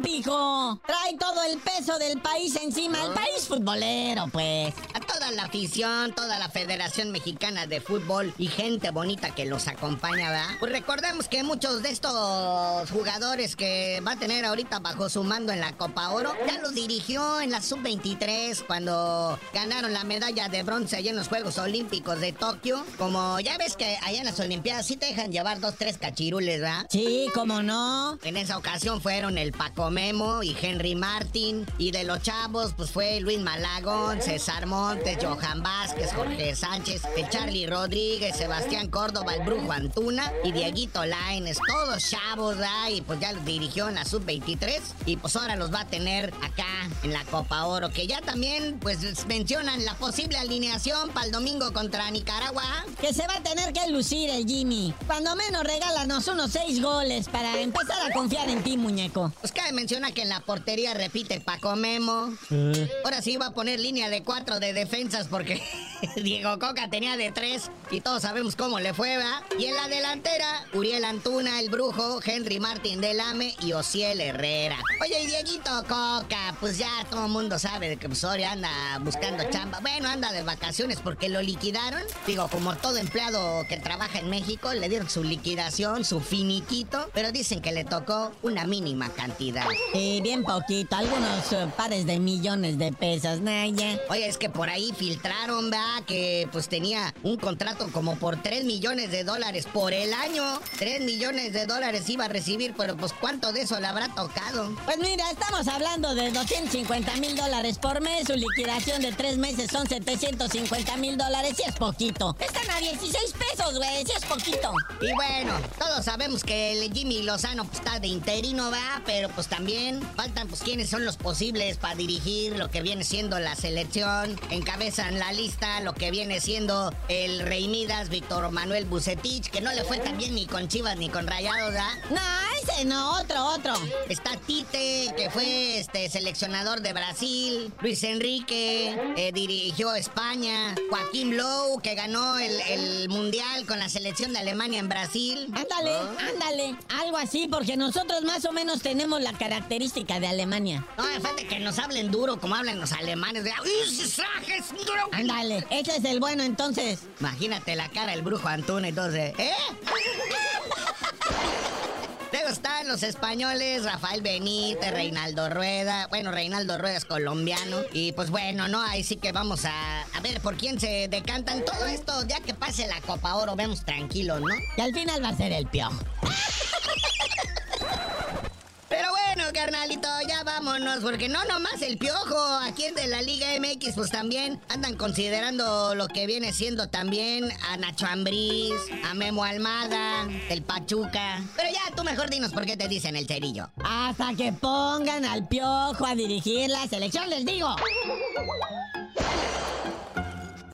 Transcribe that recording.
muñeco. Trae todo el peso del país encima. El país futbolero, pues. A toda la afición, toda la Federación Mexicana de Fútbol y gente bonita que los acompaña, ¿verdad? Pues recordemos que muchos de estos jugadores que va a tener ahorita bajo su mando en la Copa Oro, ya los dirigió en la Sub-23 cuando ganaron la medalla de bronce allá en los Juegos Olímpicos de Tokio. Como ya ves que allá en las Olimpiadas sí te dejan llevar dos, tres cachirules, ¿verdad? Sí, cómo no. En esa ocasión fueron el Paco Memo y Henry Martin. Y de los chavos, pues fue Luis Malagón, César Montes, Johan Vázquez, Jorge Sánchez, el Charlie Rodríguez, Sebastián Córdoba, el Brujo Antuna y Dieguito Laines. Todos chavos, ¿verdad? Y pues ya los dirigió en la Sub-23. Y pues ahora los va a tener acá en la Copa Oro. Que ya también, pues mencionan la posible alineación para el domingo contra Nicaragua. Que se va a tener que lucir el Jimmy. Cuando menos regálanos unos seis goles para empezar a confiar en ti, muñeco. Pues menciona que en la portería repite Paco Memo. Ahora sí va a poner línea de cuatro de defensas porque Diego Coca tenía de tres y todos sabemos cómo le fue, ¿va? Y en la delantera, Uriel Antuna, el brujo, Henry Martín Delame y Ociel Herrera. Oye, y Dieguito Coca, pues ya todo el mundo sabe de que Soria anda buscando chamba. Bueno, anda de vacaciones porque lo liquidaron. Digo, como todo empleado que trabaja en México, le dieron su liquidación, su finiquito, pero dicen que le tocó una mínima cantidad. Y bien poquito, algunos eh, pares de millones de pesos, Naya. Oye, es que por ahí filtraron, ¿verdad? Que pues tenía un contrato como por 3 millones de dólares por el año. 3 millones de dólares iba a recibir, pero pues ¿cuánto de eso le habrá tocado? Pues mira, estamos hablando de 250 mil dólares por mes. Su liquidación de tres meses son 750 mil dólares y es poquito. Están a 16 pesos, güey, si es poquito. Y bueno, todos sabemos que el Jimmy Lozano pues, está de interino, va, pero pues también faltan pues quiénes son los posibles para dirigir lo que viene siendo la selección. Encabezan la lista lo que viene siendo el Rey Midas, Víctor Manuel Bucetich, que no le fue tan bien ni con Chivas ni con Rayados, ¿verdad? No, ese no, otro, otro. Está Tite, que fue este seleccionador de Brasil. Luis Enrique, eh, dirigió España. Joaquín Lowe, que ganó el, el Mundial con la selección de Alemania en Brasil. Ándale, ándale. Algo así, porque nosotros más o menos tenemos la característica de Alemania. No, falta que nos hablen duro como hablan los alemanes. De, Ándale, ese es el bueno entonces. Imagínate la cara del brujo Antuna entonces. ¿Eh? Los españoles, Rafael Benítez, Reinaldo Rueda. Bueno, Reinaldo Rueda es colombiano. Y pues bueno, ¿no? Ahí sí que vamos a, a ver por quién se decantan. Todo esto, ya que pase la Copa Oro, vemos tranquilos, ¿no? Y al final va a ser el piojo. Carnalito, ya vámonos, porque no nomás el piojo, aquí en de la Liga MX, pues también andan considerando lo que viene siendo también a Nacho Ambriz, a Memo Almada, el Pachuca. Pero ya, tú mejor dinos por qué te dicen el cerillo. Hasta que pongan al piojo a dirigir la selección, les digo.